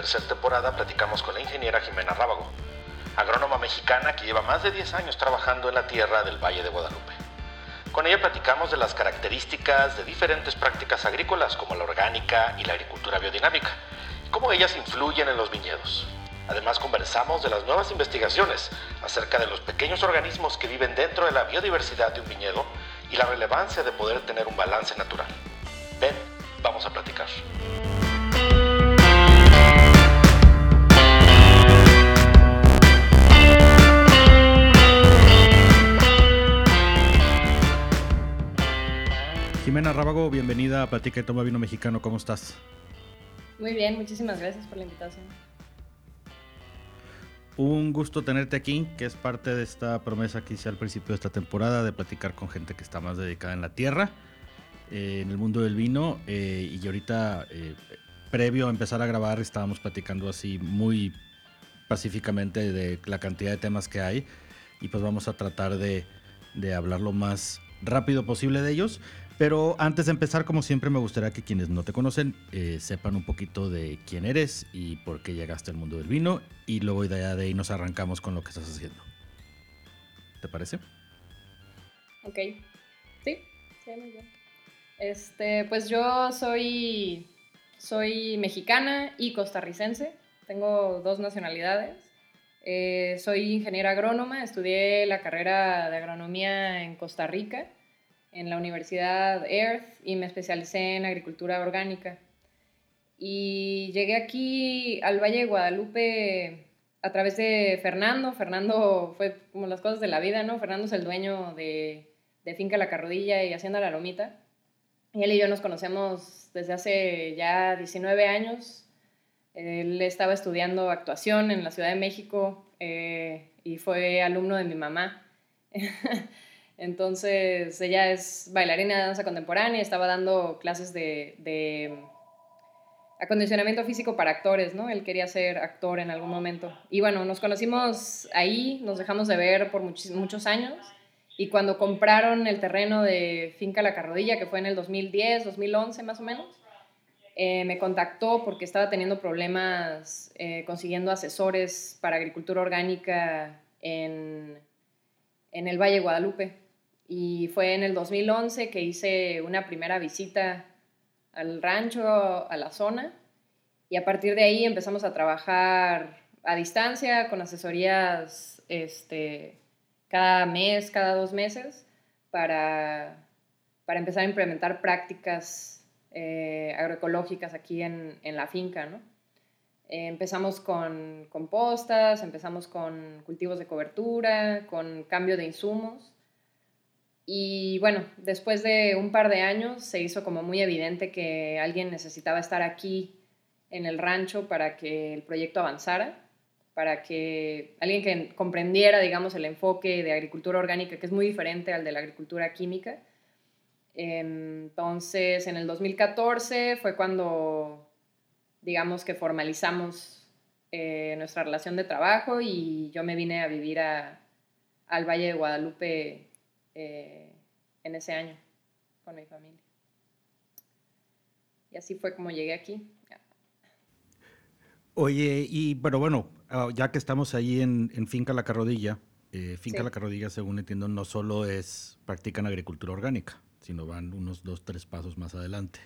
tercera temporada platicamos con la ingeniera Jimena Rábago, agrónoma mexicana que lleva más de 10 años trabajando en la tierra del Valle de Guadalupe. Con ella platicamos de las características de diferentes prácticas agrícolas como la orgánica y la agricultura biodinámica, y cómo ellas influyen en los viñedos. Además conversamos de las nuevas investigaciones acerca de los pequeños organismos que viven dentro de la biodiversidad de un viñedo y la relevancia de poder tener un balance natural. Ven, vamos a platicar. Jimena Rábago, bienvenida a Platica y Toma Vino Mexicano, ¿cómo estás? Muy bien, muchísimas gracias por la invitación. Un gusto tenerte aquí, que es parte de esta promesa que hice al principio de esta temporada de platicar con gente que está más dedicada en la tierra, eh, en el mundo del vino. Eh, y ahorita, eh, previo a empezar a grabar, estábamos platicando así muy pacíficamente de la cantidad de temas que hay. Y pues vamos a tratar de, de hablar lo más rápido posible de ellos. Pero antes de empezar, como siempre, me gustaría que quienes no te conocen eh, sepan un poquito de quién eres y por qué llegaste al mundo del vino. Y luego de ahí nos arrancamos con lo que estás haciendo. ¿Te parece? Ok. Sí, sí. Este, pues yo soy, soy mexicana y costarricense. Tengo dos nacionalidades. Eh, soy ingeniera agrónoma, estudié la carrera de agronomía en Costa Rica en la Universidad Earth y me especialicé en agricultura orgánica. Y llegué aquí al Valle de Guadalupe a través de Fernando. Fernando fue como las cosas de la vida, ¿no? Fernando es el dueño de, de Finca La Carrodilla y Hacienda La Lomita. Y él y yo nos conocemos desde hace ya 19 años. Él estaba estudiando actuación en la Ciudad de México eh, y fue alumno de mi mamá. Entonces, ella es bailarina de danza contemporánea, estaba dando clases de, acondicionamiento físico para actores, ¿no? Él quería ser actor en algún momento. Y bueno, nos conocimos ahí, nos dejamos de ver por muchos, años. Y cuando compraron el terreno de Finca La Carrodilla, que fue en el 2010, 2011 más o menos, eh, me contactó porque estaba teniendo problemas eh, consiguiendo asesores para agricultura orgánica en, en el Valle Guadalupe. Y fue en el 2011 que hice una primera visita al rancho, a la zona. Y a partir de ahí empezamos a trabajar a distancia con asesorías este, cada mes, cada dos meses, para, para empezar a implementar prácticas eh, agroecológicas aquí en, en la finca. ¿no? Eh, empezamos con compostas, empezamos con cultivos de cobertura, con cambio de insumos y bueno, después de un par de años se hizo como muy evidente que alguien necesitaba estar aquí en el rancho para que el proyecto avanzara, para que alguien que comprendiera, digamos, el enfoque de agricultura orgánica, que es muy diferente al de la agricultura química. Entonces, en el 2014 fue cuando, digamos, que formalizamos eh, nuestra relación de trabajo y yo me vine a vivir a, al Valle de Guadalupe eh, en ese año con mi familia. Y así fue como llegué aquí. Oye, y pero bueno, ah, ya que estamos ahí en, Finca La Carrodilla, eh, Finca La Carrodilla, según entiendo, no solo es practican agricultura orgánica, sino van unos dos, tres pasos más adelante.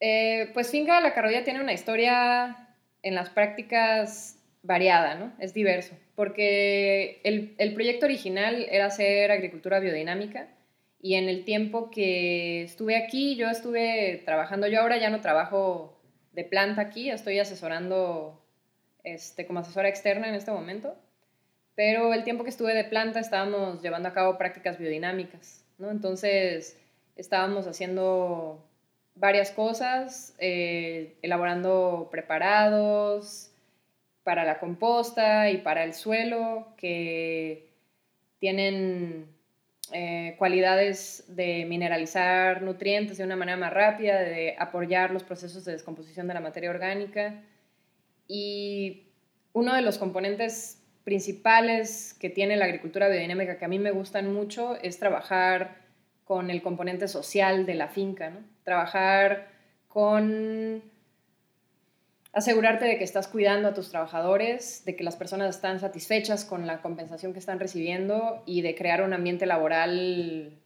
Eh, pues Finca La Carrodilla tiene una historia en las prácticas variada, ¿no? Es diverso, porque el, proyecto original era hacer agricultura biodinámica y en el tiempo que estuve aquí, yo estuve trabajando, yo ahora ya no trabajo de planta aquí, estoy asesorando este, como asesora externa en este momento, pero el tiempo que estuve de planta estábamos llevando a cabo prácticas biodinámicas, ¿no? Entonces estábamos haciendo varias cosas, eh, elaborando preparados, para la composta y para el suelo que tienen eh, cualidades de mineralizar nutrientes de una manera más rápida, de apoyar los procesos de descomposición de la materia orgánica. Y uno de los componentes principales que tiene la agricultura biodinámica que a mí me gustan mucho es trabajar con el componente social de la finca, ¿no? Trabajar con asegurarte de que estás cuidando a tus trabajadores, de que las personas están satisfechas con la compensación que están recibiendo y de crear un ambiente laboral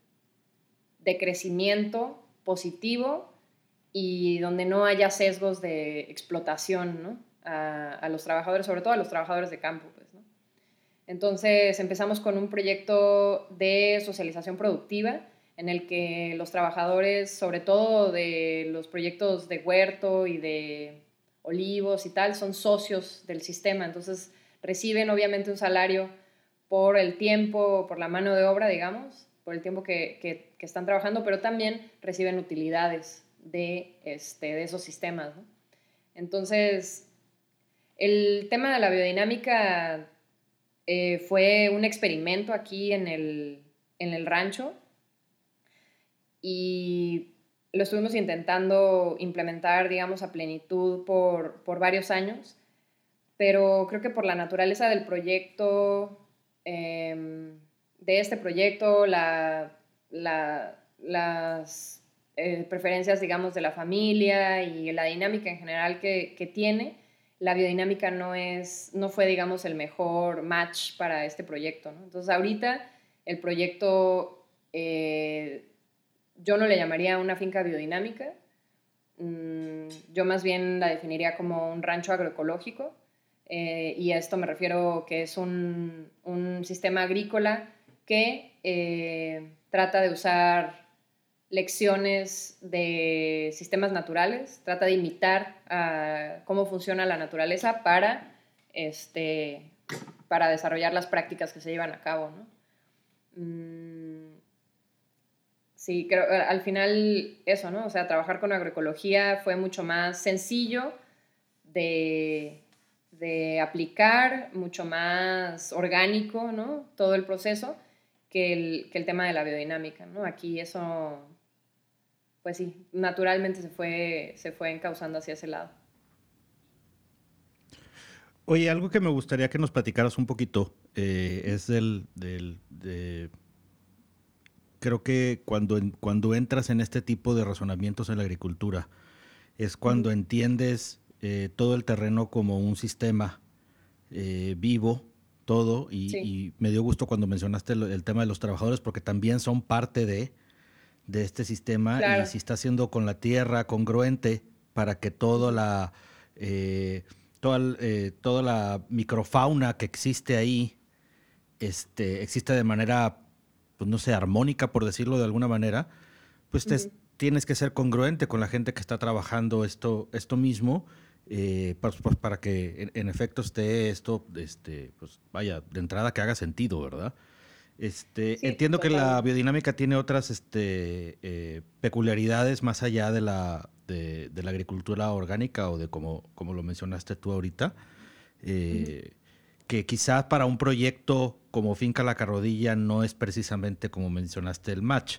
de crecimiento positivo y donde no haya sesgos de explotación ¿no? a, los trabajadores, sobre todo a los trabajadores de campo. Pues, ¿no? Entonces empezamos con un proyecto de socialización productiva en el que los trabajadores, sobre todo de los proyectos de huerto y de olivos y tal, son socios del sistema, entonces reciben obviamente un salario por el tiempo, por la mano de obra, digamos, por el tiempo que, que, están trabajando, pero también reciben utilidades de, este, de esos sistemas. Entonces, el tema de la biodinámica eh, fue un experimento aquí en el, en el rancho y lo estuvimos intentando implementar, digamos, a plenitud por, por varios años, pero creo que por la naturaleza del proyecto, em, de este proyecto, la, las eh, preferencias, digamos, de la familia y la dinámica en general que, que, tiene, la biodinámica no, es, no fue, digamos, el mejor match para este proyecto. ¿no? Entonces, ahorita el proyecto eh, yo no le llamaría una finca biodinámica, mm, yo más bien la definiría como un rancho agroecológico, eh, y a esto me refiero que es un, sistema agrícola que eh, trata de usar lecciones de sistemas naturales, trata de imitar cómo funciona la naturaleza para, este, para desarrollar las prácticas que se llevan a cabo. ¿no? Sí, creo, eh, al final eso, ¿no? O sea, trabajar con agroecología fue mucho más sencillo de, aplicar, mucho más orgánico, ¿no? Todo el proceso que el, que el tema de la biodinámica, ¿no? Aquí eso, pues sí, naturalmente se fue, se fue encauzando hacia ese lado. Oye, algo que me gustaría que nos platicaras un poquito eh, es del, del de creo que cuando, cuando entras en este tipo de razonamientos en la agricultura, es cuando entiendes eh, todo el terreno como un sistema eh, vivo, todo, y, me dio gusto cuando mencionaste el, tema de los trabajadores, porque también son parte de, de este sistema, y si está siendo con la tierra congruente para que toda la, eh, toda, toda la microfauna que existe ahí este, existe de manera pues no sé, armónica, por decirlo de alguna manera, pues tienes que ser congruente con la gente que está trabajando esto, esto mismo, eh, pues, pues, para que en, efecto esté esto, este, pues vaya, de entrada que haga sentido, ¿verdad? Este, entiendo que la biodinámica tiene otras este, eh, peculiaridades más allá de la, de, la agricultura orgánica o de como, como lo mencionaste tú ahorita. Eh, que quizás para un proyecto como Finca La Carrodilla no es precisamente como mencionaste el match.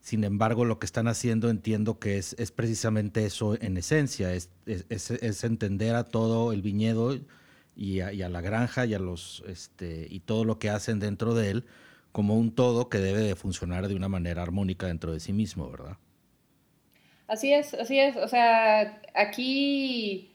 Sin embargo, lo que están haciendo entiendo que es, es precisamente eso en esencia, es, es, entender a todo el viñedo y a, la granja y, a los, este, y todo lo que hacen dentro de él como un todo que debe de funcionar de una manera armónica dentro de sí mismo, ¿verdad? Así es, así es. O sea, aquí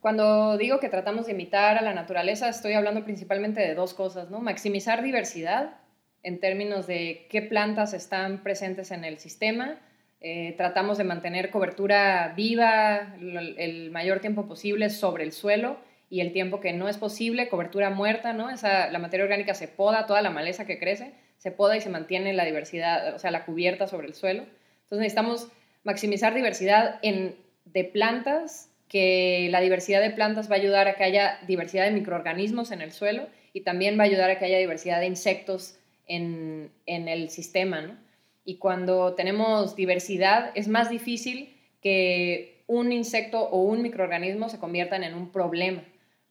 cuando digo que tratamos de imitar a la naturaleza, estoy hablando principalmente de dos cosas, ¿no? Maximizar diversidad en términos de qué plantas están presentes en el sistema. Eh, tratamos de mantener cobertura viva el, mayor tiempo posible sobre el suelo y el tiempo que no es posible, cobertura muerta, ¿no? Esa, la materia orgánica se poda, toda la maleza que crece, se poda y se mantiene la diversidad, o sea, la cubierta sobre el suelo. Entonces necesitamos maximizar diversidad en, de plantas que la diversidad de plantas va a ayudar a que haya diversidad de microorganismos en el suelo y también va a ayudar a que haya diversidad de insectos en, el sistema. Y cuando tenemos diversidad es más difícil que un insecto o un microorganismo se conviertan en un problema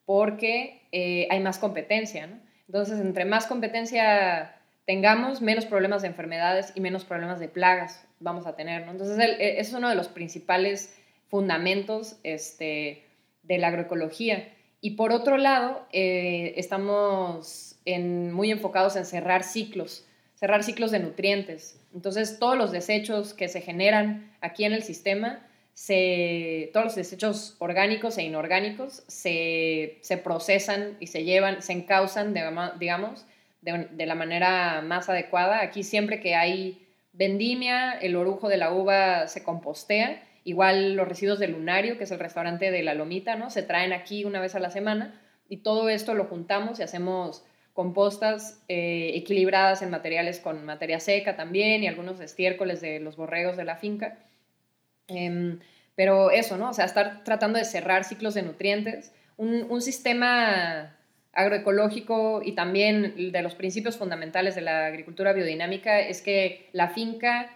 porque eh, hay más competencia. Entonces, entre más competencia tengamos, menos problemas de enfermedades y menos problemas de plagas vamos a tener. Entonces, e, es uno de los principales fundamentos este, de la agroecología. Y por otro lado, eh, estamos muy enfocados en cerrar ciclos, cerrar ciclos de nutrientes. Entonces, todos los desechos que se generan aquí en el sistema, se, todos los desechos orgánicos e inorgánicos se, se procesan y se llevan, se encausan, digamos, de, de, la manera más adecuada. Aquí siempre que hay vendimia, el orujo de la uva se compostea, igual los residuos del lunario, que es el restaurante de la Lomita, ¿no? Se traen aquí una vez a la semana y todo esto lo juntamos y hacemos compostas eh, equilibradas en materiales con materia seca también y algunos estiércoles de los borregos de la finca. Em, pero eso, ¿no? O sea, estar tratando de cerrar ciclos de nutrientes. Un, un, sistema agroecológico y también de los principios fundamentales de la agricultura biodinámica es que la finca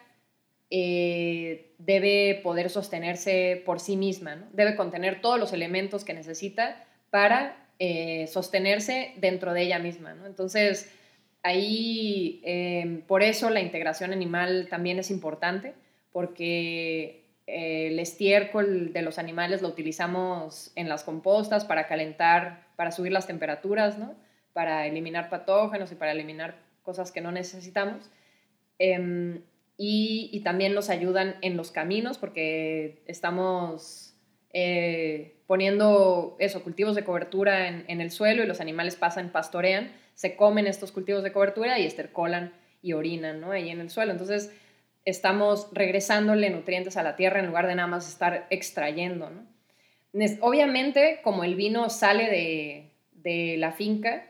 eh, debe poder sostenerse por sí misma, ¿no? Debe contener todos los elementos que necesita para eh, sostenerse dentro de ella misma. ¿no? Entonces, ahí, eh, por eso la integración animal también es importante, porque el estiércol de los animales lo utilizamos en las compostas para calentar, para subir las temperaturas, ¿no? para eliminar patógenos y para eliminar cosas que no necesitamos. Y, y, también nos ayudan en los caminos porque estamos eh, poniendo eso, cultivos de cobertura en, el suelo y los animales pasan, pastorean, se comen estos cultivos de cobertura y estercolan y orinan, ¿no? Ahí en el suelo. Entonces, estamos regresándole nutrientes a la tierra en lugar de nada más estar extrayendo, ¿no? Obviamente, como el vino sale de, de la finca,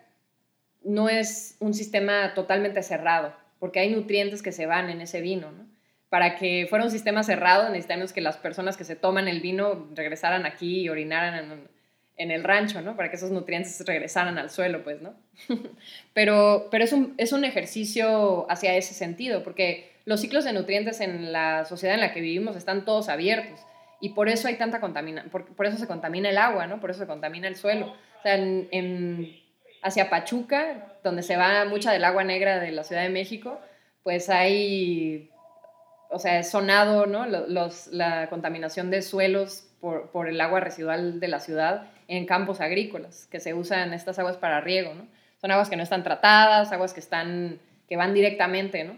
no es un sistema totalmente cerrado, porque hay nutrientes que se van en ese vino, ¿no? para que fuera un sistema cerrado necesitamos que las personas que se toman el vino regresaran aquí y orinaran en, el rancho, ¿no? Para que esos nutrientes regresaran al suelo, pues, ¿no? pero pero es, un, es un ejercicio hacia ese sentido, porque los ciclos de nutrientes en la sociedad en la que vivimos están todos abiertos y por eso hay tanta contaminación, por, por, eso se contamina el agua, ¿no? Por eso se contamina el suelo. O sea, en, hacia Pachuca, donde se va mucha del agua negra de la Ciudad de México, pues hay o sea, es sonado, ¿no? Los, la contaminación de suelos por, por, el agua residual de la ciudad en campos agrícolas, que se usan estas aguas para riego, ¿no? Son aguas que no están tratadas, aguas que, están, que van directamente, ¿no?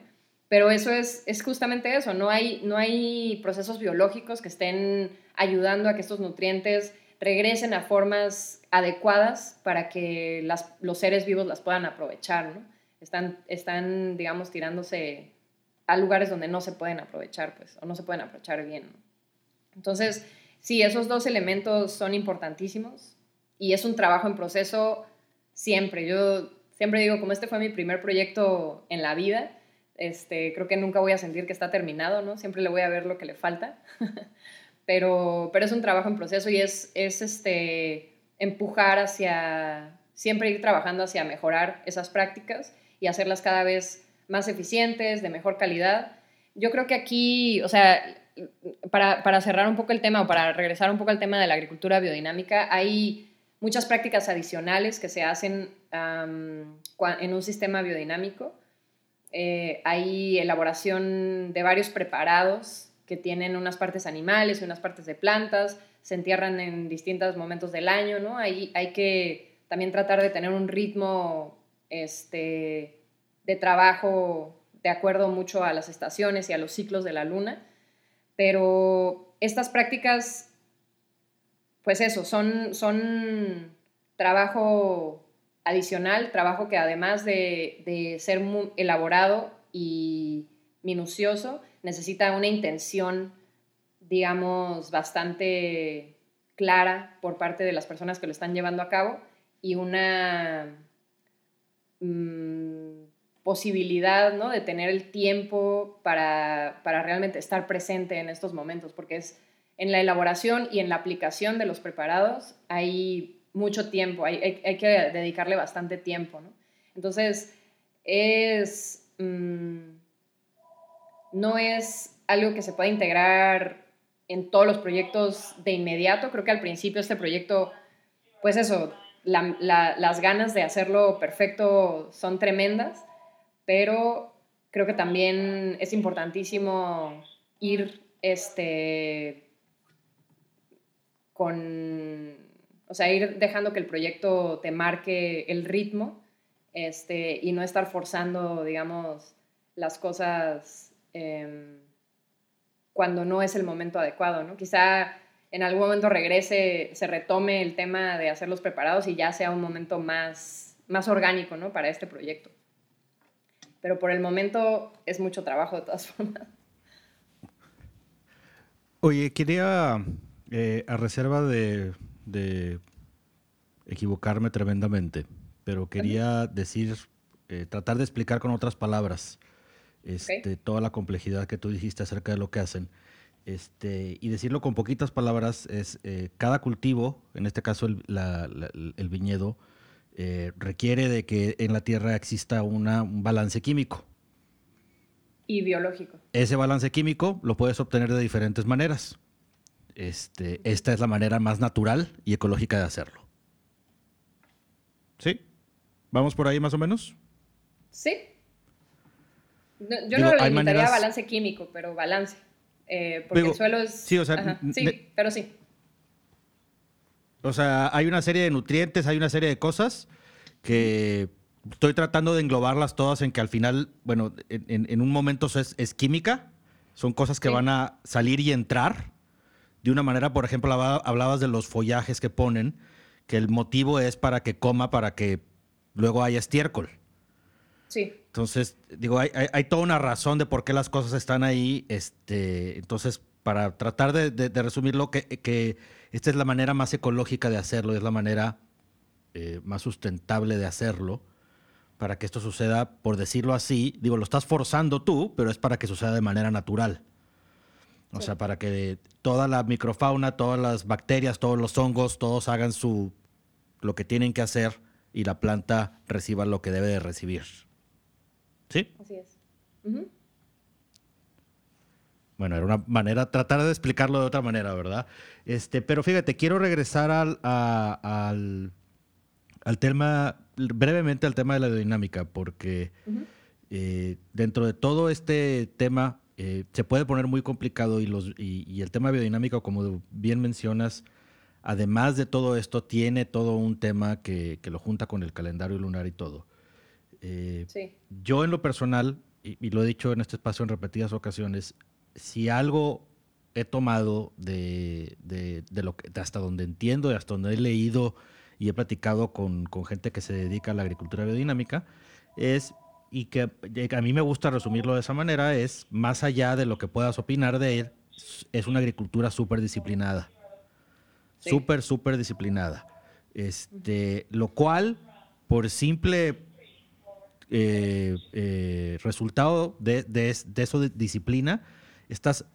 Pero eso es, es justamente eso, no hay, no hay procesos biológicos que estén ayudando a que estos nutrientes regresen a formas adecuadas para que las, los seres vivos las puedan aprovechar, ¿no? Están, están digamos, tirándose a lugares donde no se pueden aprovechar, pues, o no se pueden aprovechar bien. Entonces, sí, esos dos elementos son importantísimos y es un trabajo en proceso siempre. Yo siempre digo, como este fue mi primer proyecto en la vida, este, creo que nunca voy a sentir que está terminado, ¿no? Siempre le voy a ver lo que le falta, pero, pero es un trabajo en proceso y es, es este, empujar hacia, siempre ir trabajando hacia mejorar esas prácticas y hacerlas cada vez más eficientes, de mejor calidad. Yo creo que aquí, o sea, para, para, cerrar un poco el tema o para regresar un poco al tema de la agricultura biodinámica, hay muchas prácticas adicionales que se hacen en un sistema biodinámico. Eh, hay elaboración de varios preparados tienen unas partes animales y unas partes de plantas, se entierran en distintos momentos del año, ¿no? Hay, hay que también tratar de tener un ritmo este, de trabajo de acuerdo mucho a las estaciones y a los ciclos de la luna, pero estas prácticas, pues eso, son, son trabajo adicional, trabajo que además de, ser muy elaborado y minucioso, necesita una intención, digamos, bastante clara por parte de las personas que lo están llevando a cabo y una... Mm, posibilidad ¿no? de tener el tiempo para, realmente estar presente en estos momentos, porque es en la elaboración y en la aplicación de los preparados hay mucho tiempo, hay, que dedicarle bastante tiempo. Entonces, es, mm, no es algo que se pueda integrar en todos los proyectos de inmediato. Creo que al principio este proyecto, pues eso, las ganas de hacerlo perfecto son tremendas pero creo que también es importantísimo ir este, con, o sea, ir dejando que el proyecto te marque el ritmo este, y no estar forzando, digamos, las cosas em, cuando no es el momento adecuado, ¿no? Quizá en algún momento regrese, se retome el tema de hacerlos preparados y ya sea un momento más, más orgánico, ¿no? Para este proyecto. Pero por el momento es mucho trabajo de todas formas. Oye, quería, eh, a reserva de, equivocarme tremendamente, pero quería decir, eh, tratar de explicar con otras palabras este, toda la complejidad que tú dijiste acerca de lo que hacen. Este, y decirlo con poquitas palabras es, eh, cada cultivo, en este caso el, viñedo, eh, requiere de que en la tierra exista un balance químico. Y biológico. Ese balance químico lo puedes obtener de diferentes maneras. Este, esta es la manera más natural y ecológica de hacerlo. ¿Sí? ¿Vamos por ahí más o menos? Sí. Yo no lo limitaría a balance químico, pero balance. Eh, porque el suelo es... Sí, o sea... sí, pero sí. O sea, hay una serie de nutrientes, hay una serie de cosas que estoy tratando de englobarlas todas en que al final, bueno, en, un momento es, química, son cosas que van a salir y entrar. De una manera, por ejemplo, hablabas de los follajes que ponen, que el motivo es para que coma, para que luego haya estiércol. Sí. Entonces, digo, hay, toda una razón de por qué las cosas están ahí. Este, entonces, para tratar de, resumirlo, que, que, esta es la manera más ecológica de hacerlo, es la manera eh, más sustentable de hacerlo, para que esto suceda, por decirlo así, digo, lo estás forzando tú, pero es para que suceda de manera natural. O sea, para que toda la microfauna, todas las bacterias, todos los hongos, todos hagan su lo que tienen que hacer y la planta reciba lo que debe de recibir. ¿Sí? Así es. Bueno, era una manera, tratar de explicarlo de otra manera, ¿verdad? Este, pero fíjate, quiero regresar al, al, al tema, brevemente al tema de la biodinámica, porque eh, dentro de todo este tema eh, se puede poner muy complicado y, los, y, el tema biodinámico, como bien mencionas, además de todo esto, tiene todo un tema que, que lo junta con el calendario lunar y todo. Eh, yo en lo personal, y, lo he dicho en este espacio en repetidas ocasiones, si algo he tomado de, lo que, hasta donde entiendo, y hasta donde he leído y he platicado con, gente que se dedica a la agricultura biodinámica, es, y que a mí me gusta resumirlo de esa manera, es más allá de lo que puedas opinar de él, es una agricultura súper disciplinada. Súper, súper disciplinada. Este, lo cual, por simple eh, eh, resultado de, eso de disciplina, estás,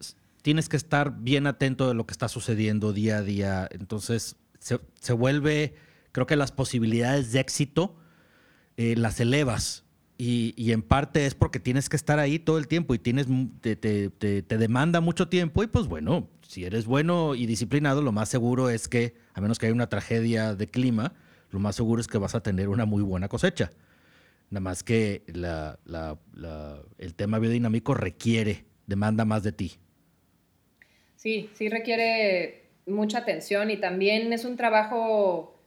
tienes que estar bien atento de lo que está sucediendo día a día. Entonces se, vuelve, creo que las posibilidades de éxito eh, las elevas. Y, en parte es porque tienes que estar ahí todo el tiempo y tienes, te, te, demanda mucho tiempo. Y pues bueno, si eres bueno y disciplinado, lo más seguro es que, a menos que haya una tragedia de clima, lo más seguro es que vas a tener una muy buena cosecha. Nada más que el tema biodinámico requiere, demanda más de ti. Sí, sí requiere mucha atención y también es un trabajo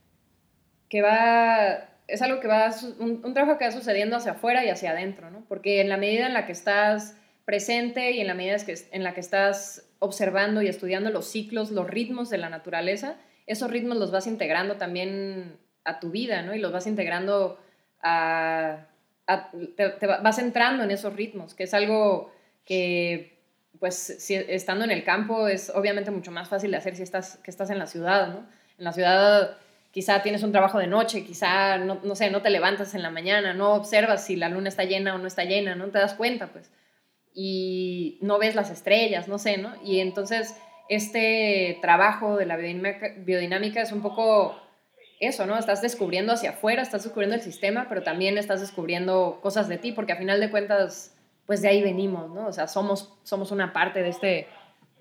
que va, es algo que va, un, un, trabajo que va sucediendo hacia afuera y hacia adentro, ¿no? Porque en la medida en la que estás presente y en la medida en la que estás observando y estudiando los ciclos, los ritmos de la naturaleza, esos ritmos los vas integrando también a tu vida, ¿no? Y los vas integrando te, vas entrando en esos ritmos, que es algo que, pues, si, estando en el campo es obviamente mucho más fácil de hacer si estás, que estás en la ciudad, ¿no? En la ciudad quizá tienes un trabajo de noche, quizá, no, no sé, no te levantas en la mañana, no observas si la luna está llena o no está llena, no te das cuenta, pues, y no ves las estrellas, no sé, ¿no? Y entonces este trabajo de la biodinámica es un poco eso, ¿no? Estás descubriendo hacia afuera, estás descubriendo el sistema, pero también estás descubriendo cosas de ti, porque a final de cuentas, pues de ahí venimos, ¿no? O sea, somos, somos una parte de este,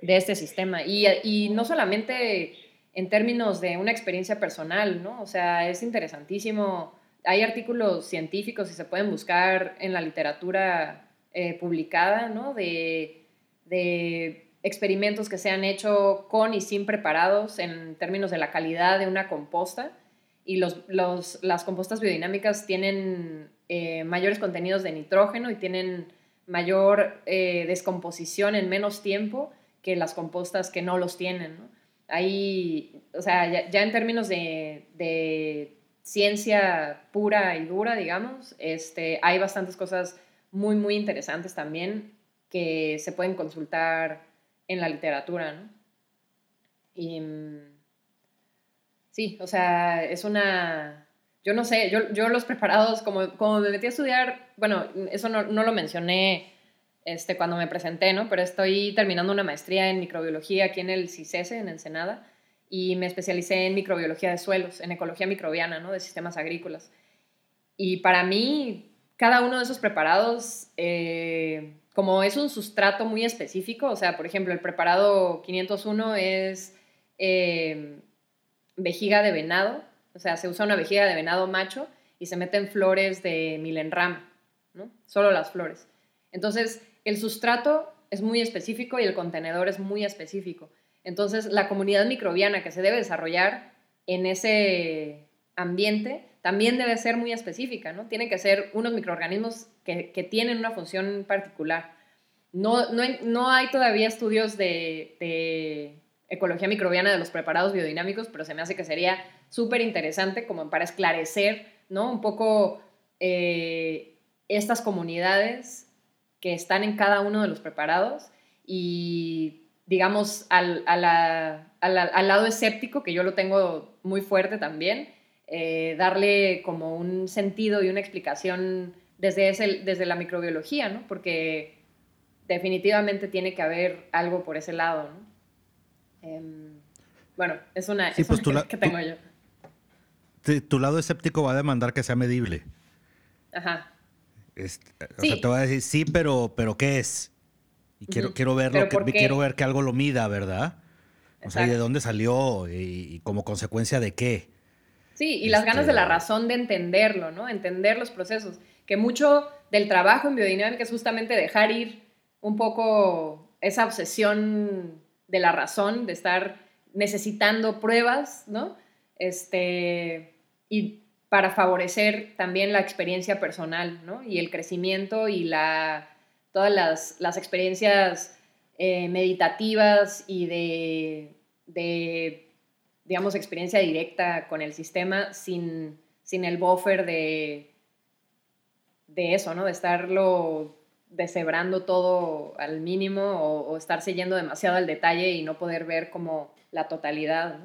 de este sistema. Y, y no solamente en términos de una experiencia personal, ¿no? O sea, es interesantísimo. Hay artículos científicos y se pueden buscar en la literatura eh, publicada, ¿no? De, de experimentos que se han hecho con y sin preparados en términos de la calidad de una composta y los, los, las compostas biodinámicas tienen eh, mayores contenidos de nitrógeno y tienen mayor eh, descomposición en menos tiempo que las compostas que no los tienen. ¿no? Ahí, o sea, ya, en términos de, de, ciencia pura y dura, digamos, este, hay bastantes cosas muy, muy interesantes también que se pueden consultar en la literatura. ¿no? Y mm, sí, o sea, es una yo no sé, yo, yo los preparados, como, como me metí a estudiar, bueno, eso no, no, lo mencioné este, cuando me presenté, ¿no? Pero estoy terminando una maestría en microbiología aquí en el CICESE, en Ensenada, y me especialicé en microbiología de suelos, en ecología microbiana, ¿no? De sistemas agrícolas. Y para mí, cada uno de esos preparados, eh, como es un sustrato muy específico, o sea, por ejemplo, el preparado 501 es eh, vejiga de venado, o sea, se usa una vejiga de venado macho y se meten flores de milenram, ¿no? Solo las flores. Entonces, el sustrato es muy específico y el contenedor es muy específico. Entonces, la comunidad microbiana que se debe desarrollar en ese ambiente también debe ser muy específica, ¿no? Tienen que ser unos microorganismos que, que tienen una función particular. No, no, no hay todavía estudios de, de, ecología microbiana de los preparados biodinámicos, pero se me hace que sería súper interesante como para esclarecer, ¿no? Un poco eh, estas comunidades que están en cada uno de los preparados y, digamos, al, al lado escéptico, que yo lo tengo muy fuerte también, eh, darle como un sentido y una explicación desde, ese, desde la microbiología, ¿no? Porque definitivamente tiene que haber algo por ese lado, ¿no? Em, bueno, es una, sí, pues que tengo yo tu lado escéptico va a demandar que sea medible. Ajá. o sea, te va a decir, sí, pero, pero ¿qué es? Y quiero, quiero, ver lo que, quiero ver que algo lo mida, ¿verdad? O sea, ¿y de dónde salió? Y, como consecuencia de qué? Sí, y las ganas de la este razón de entenderlo, ¿no? Entender los procesos. Que mucho del trabajo en biodinámica es justamente dejar ir un poco esa obsesión de la razón, de estar necesitando pruebas, ¿no? Este, y para favorecer también la experiencia personal, ¿no? Y el crecimiento y la, todas las, las experiencias eh, meditativas y de, de, digamos, experiencia directa con el sistema sin, sin el buffer de, de eso, ¿no? De estarlo deshebrando todo al mínimo o, o, estarse demasiado al detalle y no poder ver como la totalidad.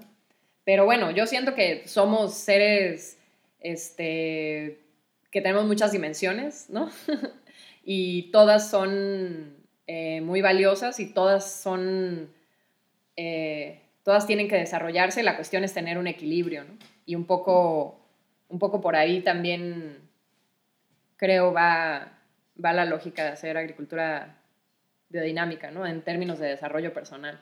Pero bueno, yo siento que somos seres este, que tenemos muchas dimensiones, ¿no? y todas son eh, muy valiosas y todas son, eh, todas tienen que desarrollarse. La cuestión es tener un equilibrio, ¿no? Y un poco, un poco por ahí también creo va, va la lógica de hacer agricultura biodinámica, ¿no? En términos de desarrollo personal.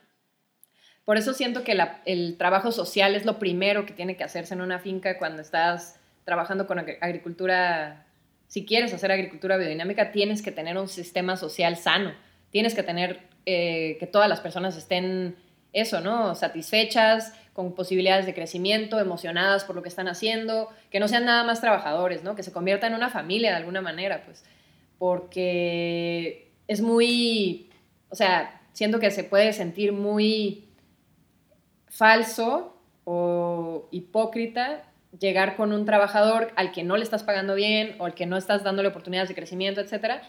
Por eso siento que el trabajo social es lo primero que tiene que hacerse en una finca cuando estás trabajando con agricultura. Si quieres hacer agricultura biodinámica, tienes que tener un sistema social sano. Tienes que tener eh, que todas las personas estén eso, ¿no? Satisfechas, con posibilidades de crecimiento, emocionadas por lo que están haciendo, que no sean nada más trabajadores, ¿no? Que se conviertan en una familia de alguna manera, pues. Porque es muy, o sea, siento que se puede sentir muy falso o hipócrita llegar con un trabajador al que no le estás pagando bien o al que no estás dándole oportunidades de crecimiento, etcétera,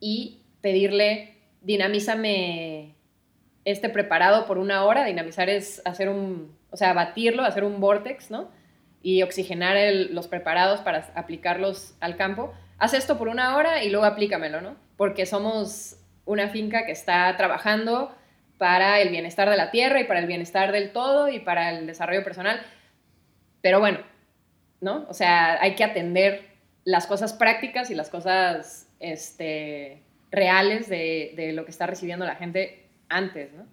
y pedirle, dinamízame este preparado por una hora. Dinamizar es hacer un, o sea, batirlo, hacer un vortex, ¿no? Y oxigenar los preparados para aplicarlos al campo. Haz esto por una hora y luego aplícamelo, ¿no? Porque somos una finca que está trabajando para el bienestar de la tierra y para el bienestar del todo y para el desarrollo personal. Pero bueno, ¿no? O sea, hay que atender las cosas prácticas y las cosas este, reales de, de lo que está recibiendo la gente antes, ¿no?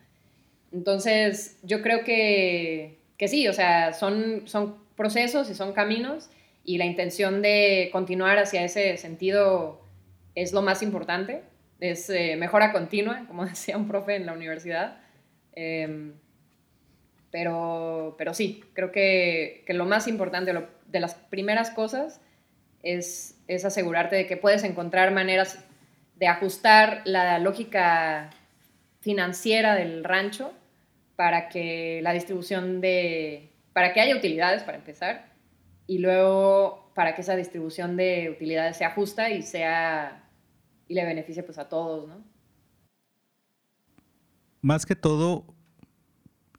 Entonces, yo creo que, que sí, o sea, son, son procesos y son caminos y la intención de continuar hacia ese sentido es lo más importante es eh, mejora continua, como decía un profe en la universidad. Em, pero, pero sí, creo que, que lo más importante, de las primeras cosas, es, es, asegurarte de que puedes encontrar maneras de ajustar la lógica financiera del rancho para que la distribución de, para que haya utilidades para empezar y luego para que esa distribución de utilidades sea justa y sea y le beneficie pues a todos, ¿no? Más que todo,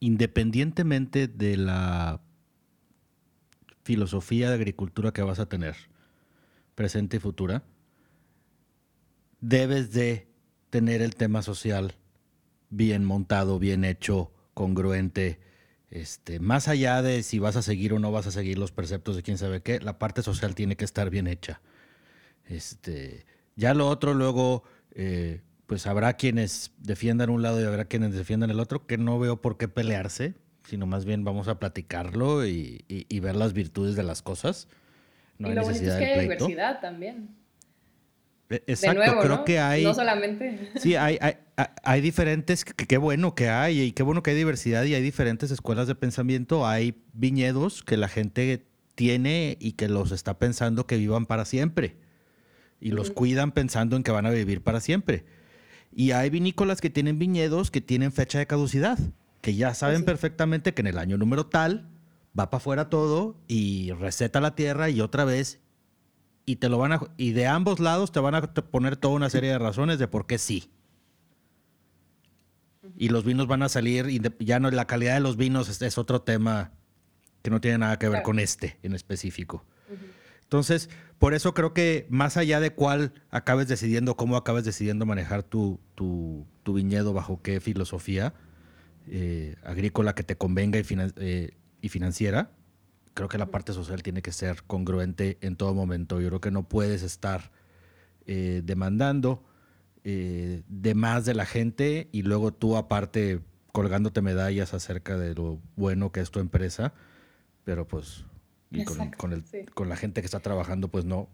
independientemente de la filosofía de agricultura que vas a tener, presente y futura, debes de tener el tema social bien montado, bien hecho, congruente. Este, más allá de si vas a seguir o no vas a seguir los preceptos de quién sabe qué, la parte social tiene que estar bien hecha. Este, ya lo otro luego, eh, pues habrá quienes defiendan un lado y habrá quienes defiendan el otro, que no veo por qué pelearse, sino más bien vamos a platicarlo y, ver las virtudes de las cosas. No y lo bonito es que hay diversidad también. E, exacto, creo que hay. No solamente. Sí, hay, hay, hay diferentes. Qué bueno que hay, y qué bueno que hay diversidad, y hay diferentes escuelas de pensamiento. Hay viñedos que la gente tiene y que los está pensando que vivan para siempre. Y los cuidan pensando en que van a vivir para siempre. Y hay vinícolas que tienen viñedos que tienen fecha de caducidad, que ya saben perfectamente que en el año número tal va para afuera todo y receta la tierra y otra vez y te lo van a y de ambos lados te van a poner toda una serie de razones de por qué sí. Y los vinos van a salir y ya no la calidad de los vinos es, otro tema que no tiene nada que ver con este en específico. Entonces, por eso creo que más allá de cuál acabes decidiendo, cómo acabes decidiendo manejar tu, tu, viñedo, bajo qué filosofía eh, agrícola que te convenga y, eh, y financiera, creo que la parte social tiene que ser congruente en todo momento. Yo creo que no puedes estar eh, demandando de más de la gente y luego tú aparte colgándote medallas acerca de lo bueno que es tu empresa, pero pues y con, el, con, la gente que está trabajando, pues no,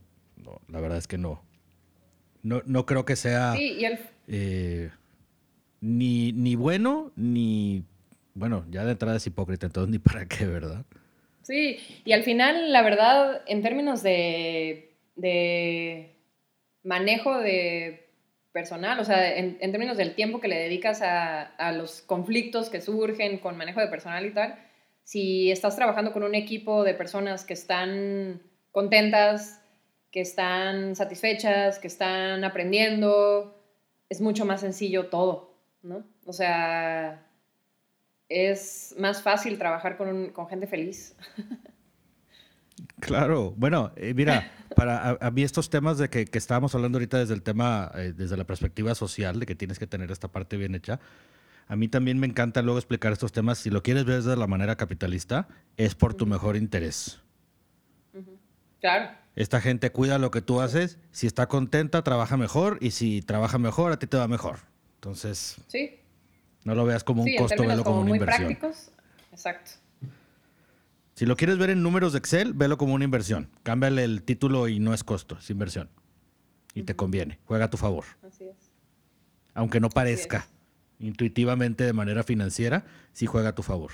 la verdad es que no. No, no creo que sea eh, ni, ni bueno, ni, bueno, ya de entrada es hipócrita, entonces ni para qué, ¿verdad? Sí, y al final, la verdad, en términos de, de manejo de personal, o sea, en, términos del tiempo que le dedicas a, a los conflictos que surgen con manejo de personal y tal, si estás trabajando con un equipo de personas que están contentas, que están satisfechas, que están aprendiendo, es mucho más sencillo todo, ¿no? O sea, es más fácil trabajar con, gente feliz. Claro, bueno, eh, mira, para a, mí estos temas de que, estábamos hablando ahorita desde el tema, eh, desde la perspectiva social, de que tienes que tener esta parte bien hecha, a mí también me encanta luego explicar estos temas. Si lo quieres ver de la manera capitalista, es por tu mejor interés. Claro. Esta gente cuida lo que tú haces. Si está contenta, trabaja mejor. Y si trabaja mejor, a ti te va mejor. Entonces. Sí. No lo veas como un costo, velo como, una muy inversión. Prácticos. Exacto. Si lo quieres ver en números de Excel, velo como una inversión. Cámbiale el título y no es costo, es inversión. Y te conviene. Juega a tu favor. Así es. Aunque no parezca intuitivamente de manera financiera, sí juega a tu favor.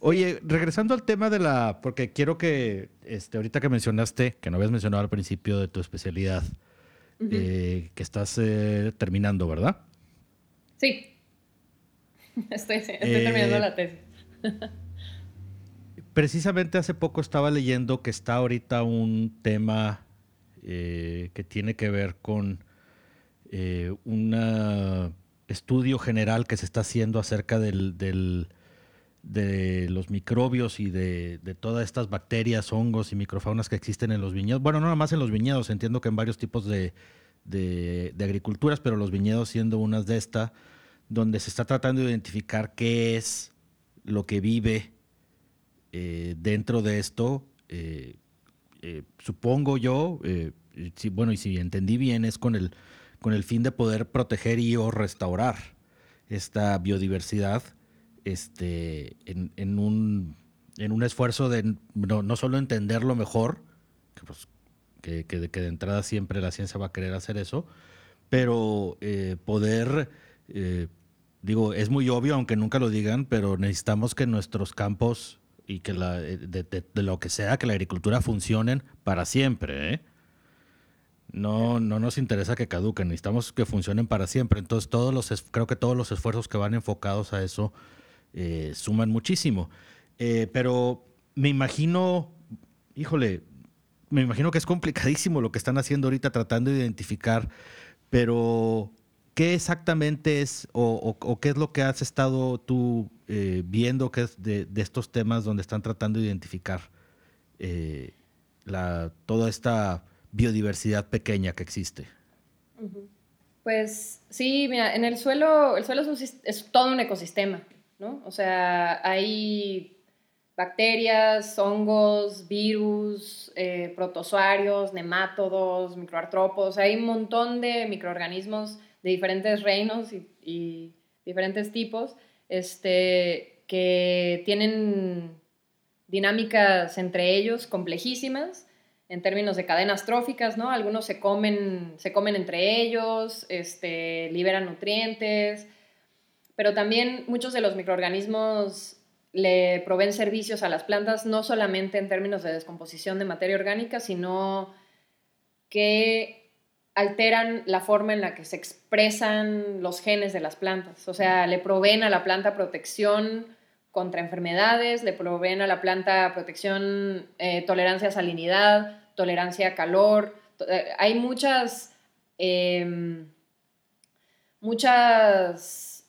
Oye, regresando al tema de la, porque quiero que, este, ahorita que mencionaste, que no habías mencionado al principio de tu especialidad, eh, que estás eh, terminando, ¿verdad? Sí. Estoy, terminando la tesis. precisamente hace poco estaba leyendo que está ahorita un tema eh, que tiene que ver con una estudio general que se está haciendo acerca del, de los microbios y de, todas estas bacterias, hongos y microfaunas que existen en los viñedos. Bueno, no nada más en los viñedos, entiendo que en varios tipos de, agriculturas, pero los viñedos siendo unas de estas, donde se está tratando de identificar qué es lo que vive eh, dentro de esto. Eh, eh, supongo yo, si, bueno, y si entendí bien, es con el con el fin de poder proteger y o restaurar esta biodiversidad este, en, un, en un esfuerzo de no, solo entenderlo mejor, pues, que, que, de entrada siempre la ciencia va a querer hacer eso, pero poder, eh, digo, es muy obvio, aunque nunca lo digan, pero necesitamos que nuestros campos y que la, de, de, lo que sea, que la agricultura funcionen para siempre. ¿eh? no, no nos interesa que caduquen, necesitamos que funcionen para siempre. Entonces, todos los, creo que todos los esfuerzos que van enfocados a eso eh, suman muchísimo. Eh, pero me imagino, híjole, me imagino que es complicadísimo lo que están haciendo ahorita tratando de identificar, pero ¿qué exactamente es o, qué es lo que has estado tú eh, viendo que es de, estos temas donde están tratando de identificar la, toda esta biodiversidad pequeña que existe? Pues sí, mira, en el suelo, el suelo es, todo un ecosistema, ¿no? O sea, hay bacterias, hongos, virus, eh, protozoarios, nemátodos, microartrópodos, hay un montón de microorganismos de diferentes reinos y, y diferentes tipos este, que tienen dinámicas entre ellos complejísimas en términos de cadenas tróficas, ¿no? Algunos se comen, se comen entre ellos, este, liberan nutrientes, pero también muchos de los microorganismos le proveen servicios a las plantas, no solamente en términos de descomposición de materia orgánica, sino que alteran la forma en la que se expresan los genes de las plantas. O sea, le proveen a la planta protección contra enfermedades, le proveen a la planta protección, eh, tolerancia a salinidad, tolerancia a calor. Eh, hay muchas, em, muchas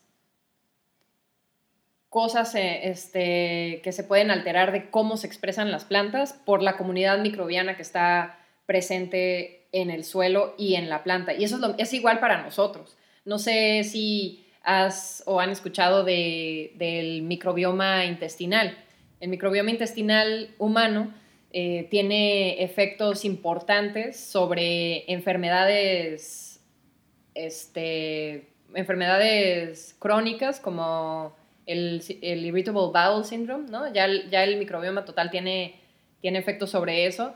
cosas eh, este, que se pueden alterar de cómo se expresan las plantas por la comunidad microbiana que está presente en el suelo y en la planta. Y eso es, es igual para nosotros. No sé si has o han escuchado del microbioma intestinal. El microbioma intestinal humano eh, tiene efectos importantes sobre enfermedades, este, enfermedades crónicas como el, Irritable Bowel Syndrome, ¿no? Ya, ya el microbioma total tiene, tiene efectos sobre eso.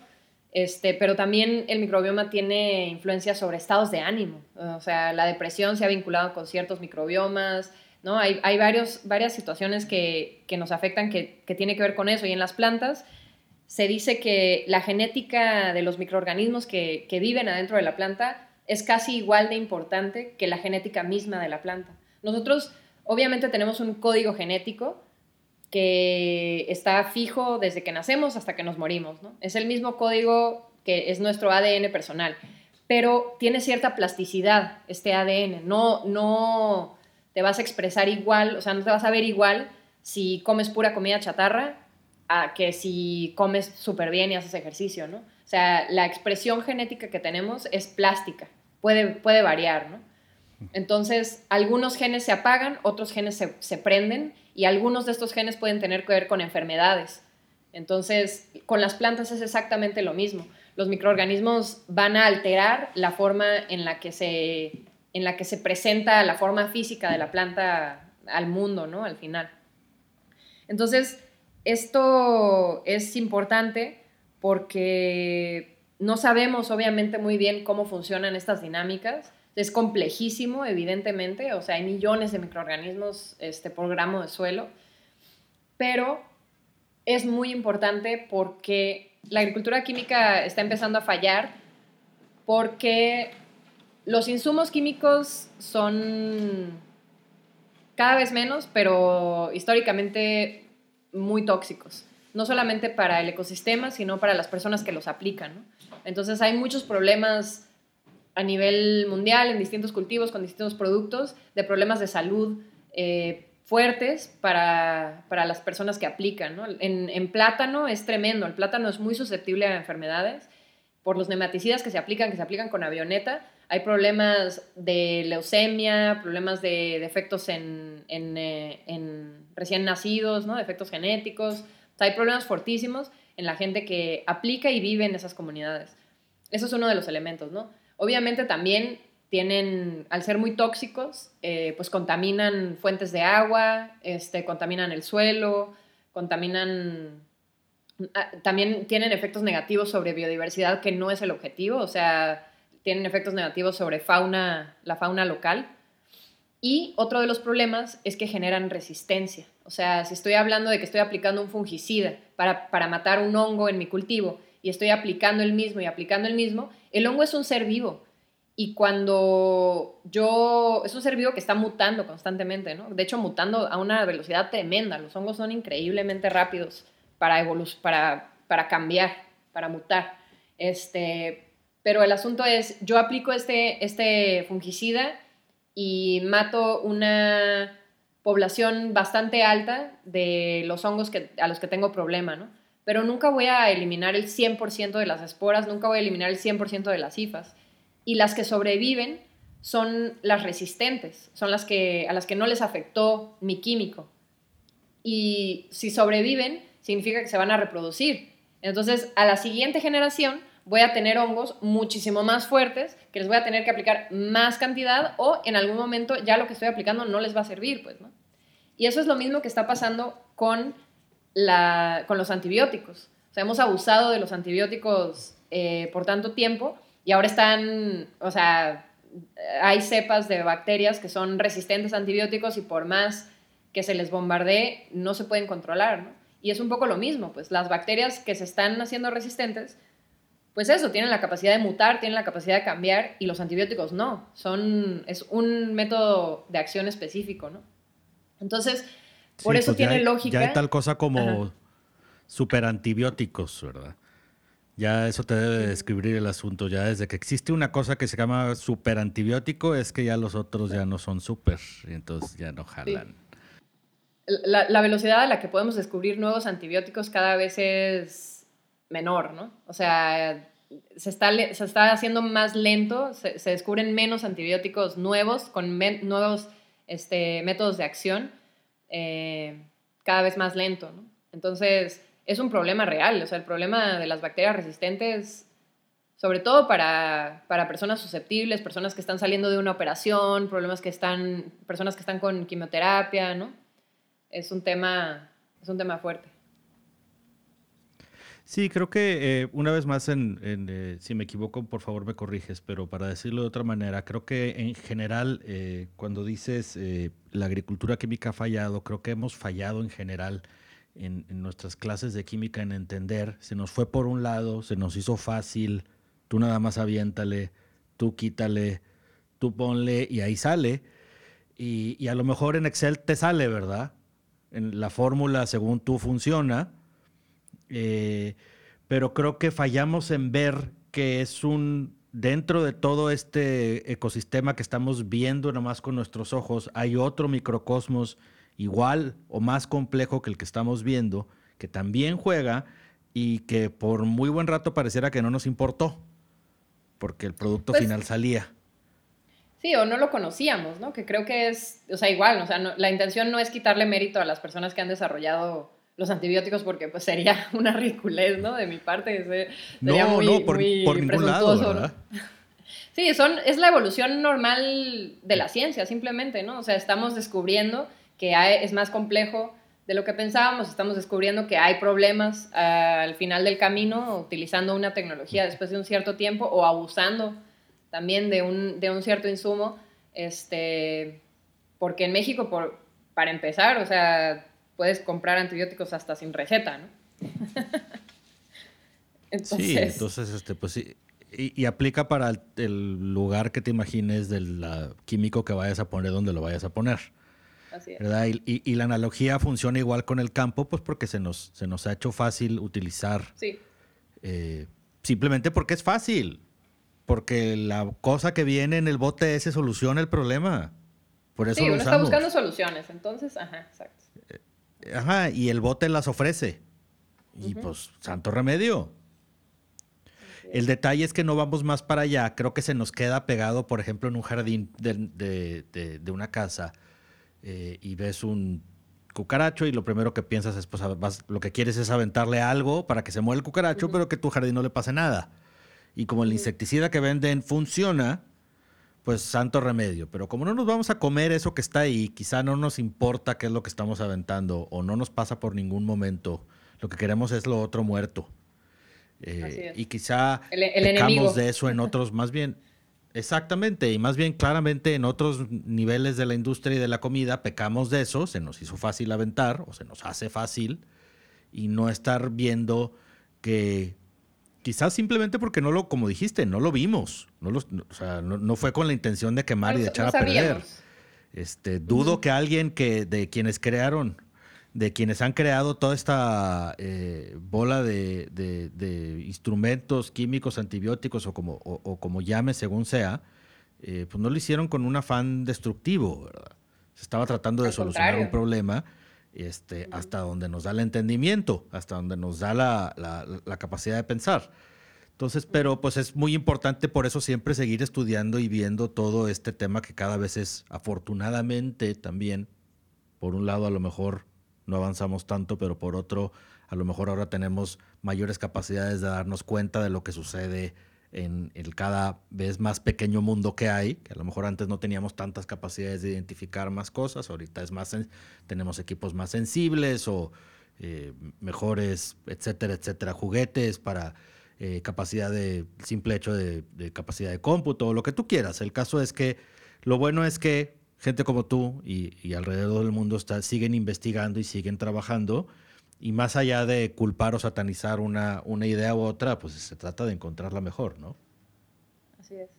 Este, pero también el microbioma tiene influencia sobre estados de ánimo. O sea, la depresión se ha vinculado con ciertos microbiomas, ¿no? Hay, hay varios, varias situaciones que, que nos afectan que, que tiene que ver con eso. Y en las plantas se dice que la genética de los microorganismos que, que viven adentro de la planta es casi igual de importante que la genética misma de la planta. Nosotros obviamente tenemos un código genético, que está fijo desde que nacemos hasta que nos morimos. ¿no? Es el mismo código que es nuestro ADN personal, pero tiene cierta plasticidad este ADN. No, no te vas a expresar igual, o sea, no te vas a ver igual si comes pura comida chatarra a que si comes súper bien y haces ejercicio, ¿no? O sea, la expresión genética que tenemos es plástica, puede, puede variar, ¿no? Entonces, algunos genes se apagan, otros genes se, se prenden y algunos de estos genes pueden tener que ver con enfermedades. Entonces, con las plantas es exactamente lo mismo. Los microorganismos van a alterar la forma en la que se, en la que se presenta la forma física de la planta al mundo, ¿no? Al final. Entonces, esto es importante porque no sabemos obviamente muy bien cómo funcionan estas dinámicas es complejísimo, evidentemente, o sea, hay millones de microorganismos este, por gramo de suelo, pero es muy importante porque la agricultura química está empezando a fallar porque los insumos químicos son cada vez menos, pero históricamente muy tóxicos, no solamente para el ecosistema, sino para las personas que los aplican. Entonces hay muchos problemas a nivel mundial en distintos cultivos con distintos productos de problemas de salud eh, fuertes para, las personas que aplican. En, plátano es tremendo, el plátano es muy susceptible a enfermedades por los nematicidas que se aplican, que se aplican con avioneta. Hay problemas de leucemia, problemas de defectos en, eh, en, recién nacidos, ¿no? defectos genéticos. hay problemas fortísimos en la gente que aplica y vive en esas comunidades. Eso es uno de los elementos, ¿no? Obviamente también tienen, al ser muy tóxicos, eh, pues contaminan fuentes de agua, este, contaminan el suelo, contaminan... Ah, también tienen efectos negativos sobre biodiversidad, que no es el objetivo, o sea, tienen efectos negativos sobre fauna, la fauna local. Y otro de los problemas es que generan resistencia. O sea, si estoy hablando de que estoy aplicando un fungicida para, para matar un hongo en mi cultivo y estoy aplicando el mismo y aplicando el mismo, el hongo es un ser vivo. Y cuando yo, es un ser vivo que está mutando constantemente, ¿no? De hecho, mutando a una velocidad tremenda. Los hongos son increíblemente rápidos para, para, para cambiar, para mutar. Este, pero el asunto es, yo aplico este, este fungicida y mato una población bastante alta de los hongos que, a los que tengo problema, ¿no? Pero nunca voy a eliminar el 100% de las esporas, nunca voy a eliminar el 100% de las hifas. Y las que sobreviven son las resistentes, son las que, a las que no les afectó mi químico. Y si sobreviven, significa que se van a reproducir. Entonces, a la siguiente generación voy a tener hongos muchísimo más fuertes que les voy a tener que aplicar más cantidad o en algún momento ya lo que estoy aplicando no les va a servir, pues, ¿no? Y eso es lo mismo que está pasando con, la, con los antibióticos. O sea, hemos abusado de los antibióticos eh, por tanto tiempo y ahora están, o sea, hay cepas de bacterias que son resistentes a antibióticos y por más que se les bombardee, no se pueden controlar, ¿no? Y es un poco lo mismo, pues las bacterias que se están haciendo resistentes pues eso, tienen la capacidad de mutar, tienen la capacidad de cambiar y los antibióticos no, son, es un método de acción específico, ¿no? Entonces, por eso pues tiene lógica. Ya hay tal cosa como superantibióticos, ¿verdad? Ya eso te debe describir el asunto. Ya desde que existe una cosa que se llama superantibiótico, es que ya los otros ya no son super, y entonces ya no jalan. La, la velocidad a la que podemos descubrir nuevos antibióticos cada vez es menor, ¿no? O sea, se está, se está haciendo más lento, se, descubren menos antibióticos nuevos con nuevos este, métodos de acción, eh, cada vez más lento. Entonces, es un problema real, o sea, el problema de las bacterias resistentes, sobre todo para, para personas susceptibles, personas que están saliendo de una operación, problemas que están, personas que están con quimioterapia, ¿no? Es un tema, es un tema fuerte. Sí, creo que eh, una vez más, en, eh, si me equivoco, por favor me corriges, pero para decirlo de otra manera, creo que en general, eh, cuando dices la agricultura química ha fallado, creo que hemos fallado en general en, nuestras clases de química en entender, se nos fue por un lado, se nos hizo fácil, tú nada más aviéntale, tú quítale, tú ponle y ahí sale. Y, y a lo mejor en Excel te sale, ¿verdad? En la fórmula según tú funciona eh, pero creo que fallamos en ver que es un, dentro de todo este ecosistema que estamos viendo nomás con nuestros ojos, hay otro microcosmos igual o más complejo que el que estamos viendo, que también juega y que por muy buen rato pareciera que no nos importó, porque el producto pues final salía. Sí, o no lo conocíamos, ¿no? Que creo que es, o sea, igual, o sea, la intención no es quitarle mérito a las personas que han desarrollado los antibióticos porque pues sería una ridiculez, ¿no? De mi parte. Sería no, muy, no, por, ningún lado, ¿verdad? Sí, son, es la evolución normal de la ciencia, simplemente, ¿no? O sea, estamos descubriendo que es más complejo de lo que pensábamos, estamos descubriendo que hay problemas al final del camino utilizando una tecnología después de un cierto tiempo o abusando también de un, de un cierto insumo, este, porque en México, por, para empezar, o sea, puedes comprar antibióticos hasta sin receta, ¿no? entonces, sí, entonces, este, pues sí. Y, aplica para el, lugar que te imagines del químico que vayas a poner donde lo vayas a poner. Así es. ¿verdad? Y, la analogía funciona igual con el campo, pues porque se nos, se nos ha hecho fácil utilizar. Sí. Eh, simplemente porque es fácil. Porque la cosa que viene en el bote ese soluciona el problema. Por eso sí, uno está buscando soluciones. Entonces, ajá, exacto. Ajá, y el bote las ofrece. Y pues, santo remedio. El detalle es que no vamos más para allá. Creo que se nos queda pegado, por ejemplo, en un jardín de, una casa eh, y ves un cucaracho y lo primero que piensas es, pues, lo que quieres es aventarle algo para que se mueva el cucaracho, pero que tu jardín no le pase nada. Y como el insecticida que venden funciona, pues santo remedio. Pero como no nos vamos a comer eso que está ahí, quizá no nos importa qué es lo que estamos aventando o no nos pasa por ningún momento. Lo que queremos es lo otro muerto. Eh, y quizá el, de eso en otros, más bien, exactamente, y más bien claramente en otros niveles de la industria y de la comida, pecamos de eso, se nos hizo fácil aventar o se nos hace fácil y no estar viendo que quizás simplemente porque no lo, como dijiste, no lo vimos. No, o sea, no, fue con la intención de quemar y de echar a perder. Este, dudo que alguien que de quienes crearon de quienes han creado toda esta eh, bola de, instrumentos químicos, antibióticos o como, o, como llame según sea, eh, pues no lo hicieron con un afán destructivo, ¿verdad? Se estaba tratando de solucionar un problema este, hasta donde nos da el entendimiento, hasta donde nos da la, la, capacidad de pensar. Entonces, pero pues es muy importante por eso siempre seguir estudiando y viendo todo este tema que cada vez es afortunadamente también, por un lado a lo mejor no avanzamos tanto, pero por otro, a lo mejor ahora tenemos mayores capacidades de darnos cuenta de lo que sucede en el cada vez más pequeño mundo que hay, que a lo mejor antes no teníamos tantas capacidades de identificar más cosas, ahorita es más, tenemos equipos más sensibles o eh, mejores, etcétera, etcétera, juguetes para eh, capacidad de, simple hecho de, capacidad de cómputo, lo que tú quieras. El caso es que lo bueno es que gente como tú y, alrededor del mundo está, siguen investigando y siguen trabajando. Y más allá de culpar o satanizar una, una idea u otra, pues se trata de encontrar la mejor, ¿no? Así es.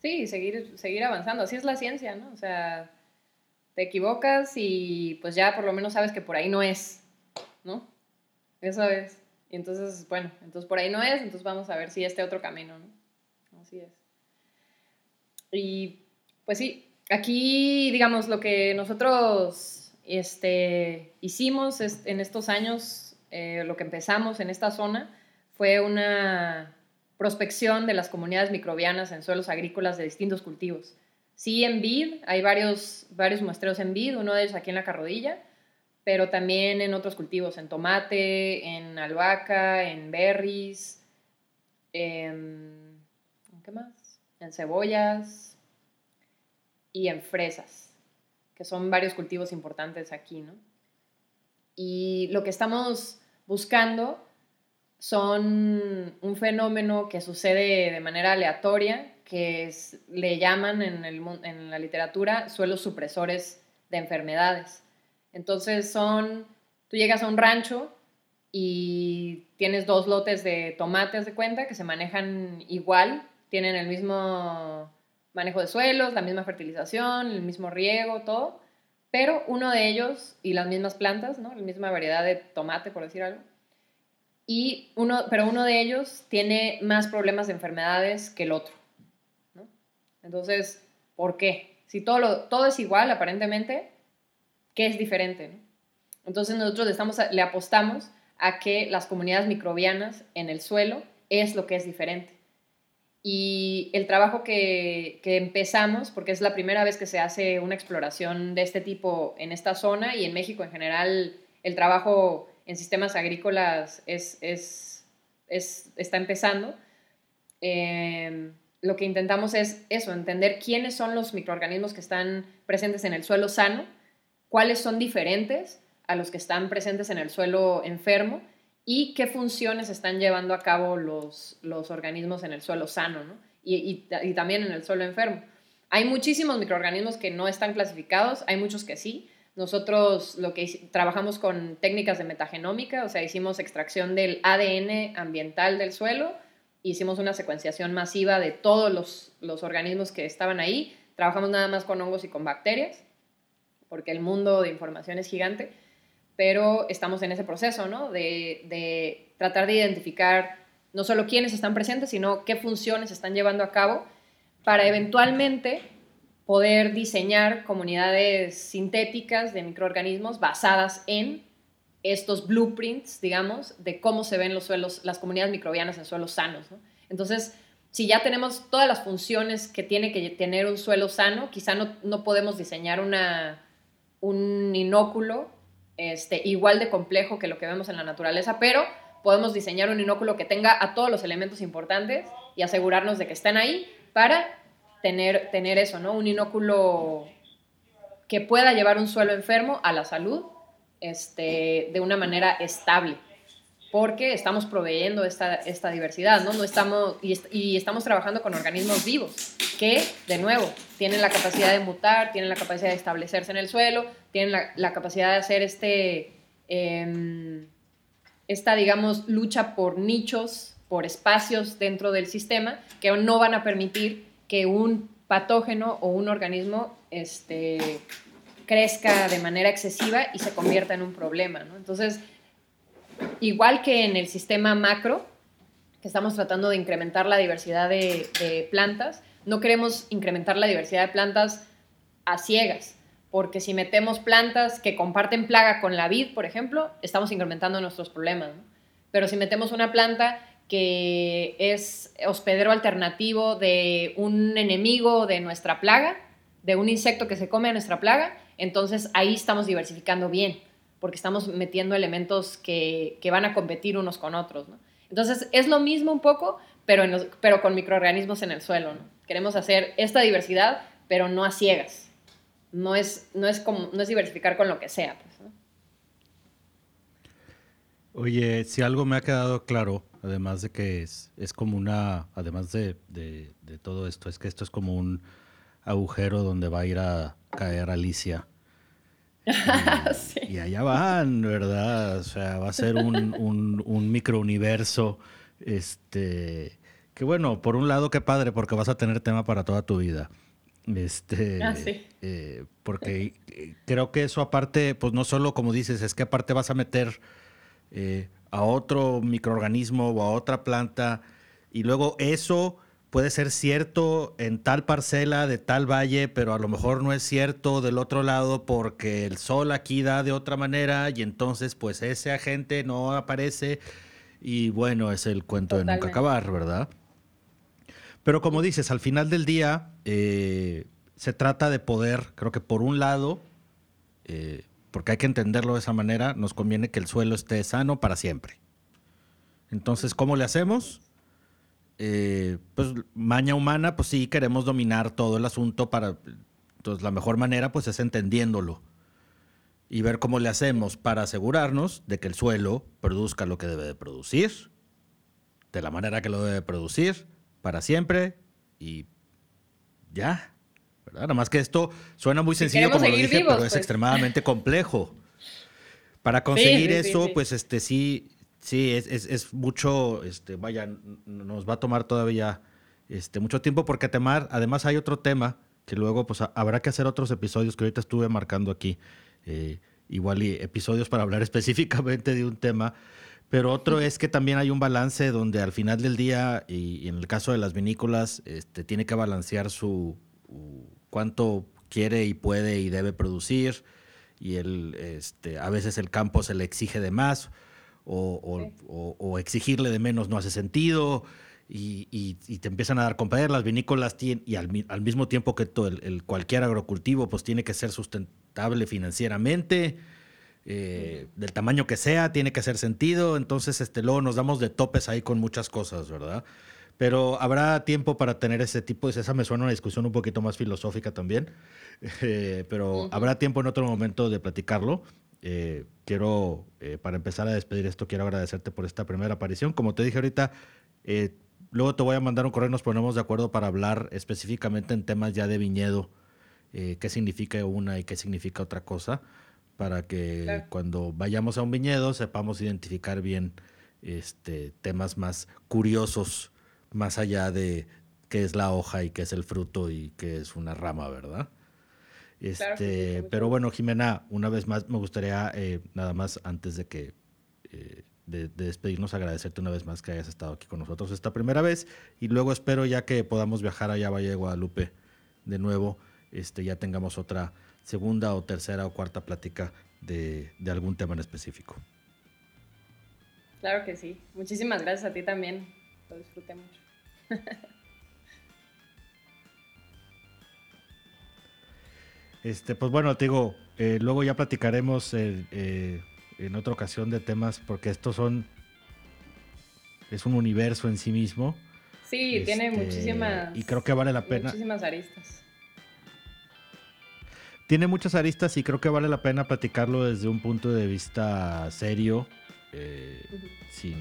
Sí, seguir, seguir avanzando. Así es la ciencia, ¿no? O sea, te equivocas y pues ya por lo menos sabes que por ahí no es, ¿no? Eso es. Y entonces, bueno, entonces por ahí no es, entonces vamos a ver si este otro camino, ¿no? Así es. Y pues sí, aquí, digamos, lo que nosotros este, hicimos en estos años, eh, lo que empezamos en esta zona, fue una prospección de las comunidades microbianas en suelos agrícolas de distintos cultivos. Sí, en vid, hay varios, varios muestreos en vid, uno de ellos aquí en la carrodilla, pero también en otros cultivos, en tomate, en albahaca, en berries, en, ¿qué más? En cebollas, y en fresas, que son varios cultivos importantes aquí, ¿no? Y lo que estamos buscando son un fenómeno que sucede de manera aleatoria, que le llaman en, en la literatura suelos supresores de enfermedades. Entonces son, tú llegas a un rancho y tienes dos lotes de tomates de cuenta que se manejan igual, tienen el mismo manejo de suelos, la misma fertilización, el mismo riego, todo, pero uno de ellos, y las mismas plantas, ¿no? la misma variedad de tomate, por decir algo, y uno, pero uno de ellos tiene más problemas de enfermedades que el otro. ¿no? Entonces, ¿por qué? Si todo, lo, todo es igual, aparentemente, ¿qué es diferente? Entonces nosotros le, apostamos a que las comunidades microbianas en el suelo es lo que es diferente. Y el trabajo que, empezamos, porque es la primera vez que se hace una exploración de este tipo en esta zona y en México en general, el trabajo en sistemas agrícolas es, está empezando. Em, lo que intentamos es eso, entender quiénes son los microorganismos que están presentes en el suelo sano, cuáles son diferentes a los que están presentes en el suelo enfermo y qué funciones están llevando a cabo los, los organismos en el suelo sano y, y, también en el suelo enfermo. Hay muchísimos microorganismos que no están clasificados, hay muchos que sí. Nosotros lo que trabajamos con técnicas de metagenómica, o sea, hicimos extracción del ADN ambiental del suelo, hicimos una secuenciación masiva de todos los, los organismos que estaban ahí. Trabajamos nada más con hongos y con bacterias, porque el mundo de información es gigante pero estamos en ese proceso, ¿no? De, tratar de identificar no solo quiénes están presentes, sino qué funciones están llevando a cabo para eventualmente poder diseñar comunidades sintéticas de microorganismos basadas en estos blueprints, digamos, de cómo se ven los suelos, las comunidades microbianas en suelos sanos. Entonces, si ya tenemos todas las funciones que tiene que tener un suelo sano, quizá no, no podemos diseñar una, un inóculo este, igual de complejo que lo que vemos en la naturaleza, pero podemos diseñar un inóculo que tenga a todos los elementos importantes y asegurarnos de que estén ahí para tener, tener eso, ¿no? Un inóculo que pueda llevar un suelo enfermo a la salud este, de una manera estable porque estamos proveyendo esta, esta diversidad, ¿no? no estamos, y, estamos trabajando con organismos vivos que, de nuevo, tienen la capacidad de mutar, tienen la capacidad de establecerse en el suelo, tienen la, capacidad de hacer este, em, esta, digamos, lucha por nichos por espacios dentro del sistema que no van a permitir que un patógeno o un organismo este, crezca de manera excesiva y se convierta en un problema. Entonces, igual que en el sistema macro, que estamos tratando de incrementar la diversidad de, plantas, no queremos incrementar la diversidad de plantas a ciegas, porque si metemos plantas que comparten plaga con la vid, por ejemplo, estamos incrementando nuestros problemas. Pero si metemos una planta que es hospedero alternativo de un enemigo de nuestra plaga, de un insecto que se come a nuestra plaga, entonces ahí estamos diversificando bien, porque estamos metiendo elementos que, van a competir unos con otros. Entonces es lo mismo un poco, pero, pero con microorganismos en el suelo. Queremos hacer esta diversidad, pero no a ciegas. No es, no es, como, no es diversificar con lo que sea. Pues, Oye, si algo me ha quedado claro, además de que es, es como una, además de, de, todo esto, es que esto es como un agujero donde va a ir a caer Alicia. Y, allá van, ¿verdad? O sea, va a ser un, un, un microuniverso, este, que bueno, por un lado qué padre, porque vas a tener tema para toda tu vida. Este, ah, sí. Eh, porque creo que eso aparte, pues no solo como dices, es que aparte vas a meter eh, a otro microorganismo o a otra planta y luego eso puede ser cierto en tal parcela de tal valle, pero a lo mejor no es cierto del otro lado porque el sol aquí da de otra manera y entonces pues ese agente no aparece y bueno, es el cuento de nunca acabar, ¿verdad? Pero como dices, al final del día eh, se trata de poder, creo que por un lado, eh, porque hay que entenderlo de esa manera, nos conviene que el suelo esté sano para siempre. Entonces, ¿cómo le hacemos? Eh, pues maña humana, pues sí, queremos dominar todo el asunto para... Entonces, la mejor manera, pues es entendiéndolo y ver cómo le hacemos para asegurarnos de que el suelo produzca lo que debe de producir, de la manera que lo debe producir, para siempre y ya. Nada más que esto suena muy sencillo, como lo dije, pero es pues. extremadamente complejo. Para conseguir eso, pues este sí, sí, es, es, mucho, este, vaya, nos va a tomar todavía este, mucho tiempo, porque temar, además hay otro tema que luego pues habrá que hacer otros episodios que ahorita estuve marcando aquí. Eh, igual y episodios para hablar específicamente de un tema. Pero otro es que también hay un balance donde al final del día, y, en el caso de las vinícolas, este, tiene que balancear su, cuánto quiere y puede y debe producir y el, este, a veces el campo se le exige de más o, exigirle de menos no hace sentido y, te empiezan a dar competir. Las vinícolas tienen, y al, mismo tiempo que todo el, cualquier agrocultivo pues tiene que ser sustentable financieramente. Eh, del tamaño que sea, tiene que hacer sentido. Entonces, este, luego nos damos de topes ahí con muchas cosas, ¿verdad? Pero habrá tiempo para tener ese tipo de... Esa me suena una discusión un poquito más filosófica también, eh, pero habrá tiempo en otro momento de platicarlo. Eh, quiero, eh, para empezar a despedir esto, quiero agradecerte por esta primera aparición. Como te dije ahorita, luego te voy a mandar un correo, nos ponemos de acuerdo para hablar específicamente en temas ya de viñedo, qué significa una y qué significa otra cosa, para que cuando vayamos a un viñedo sepamos identificar bien este, temas más curiosos más allá de qué es la hoja y qué es el fruto y qué es una rama, ¿verdad? Este, pero bueno, Jimena, una vez más me gustaría, eh, nada más antes de que eh, de, despedirnos, agradecerte una vez más que hayas estado aquí con nosotros esta primera vez y luego espero ya que podamos viajar allá a Valle de Guadalupe de nuevo, este, ya tengamos otra segunda o tercera o cuarta plática de, de algún tema en específico. Claro que sí. Muchísimas gracias a ti también. Lo disfruté mucho. Este, pues bueno, te digo, eh, luego ya platicaremos eh, eh, en otra ocasión de temas, porque estos son. Es un universo en sí mismo. Sí, tiene este, muchísimas. Y creo que vale la pena. Muchísimas aristas. Tiene muchas aristas y creo que vale la pena platicarlo desde un punto de vista serio, sin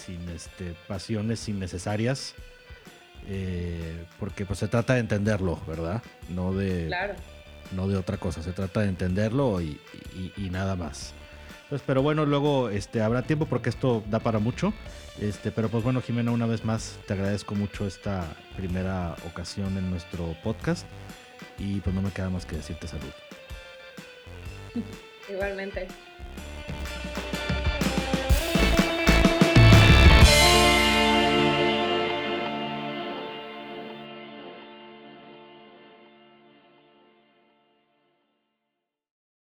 sin este, pasiones innecesarias. Eh, porque pues se trata de entenderlo, ¿verdad? No de, no de otra cosa, se trata de entenderlo y, nada más. Pues, pero bueno, luego este, habrá tiempo porque esto da para mucho. Este, pero pues bueno, Jimena, una vez más te agradezco mucho esta primera ocasión en nuestro podcast. Y pues no me queda más que decirte salud. Igualmente.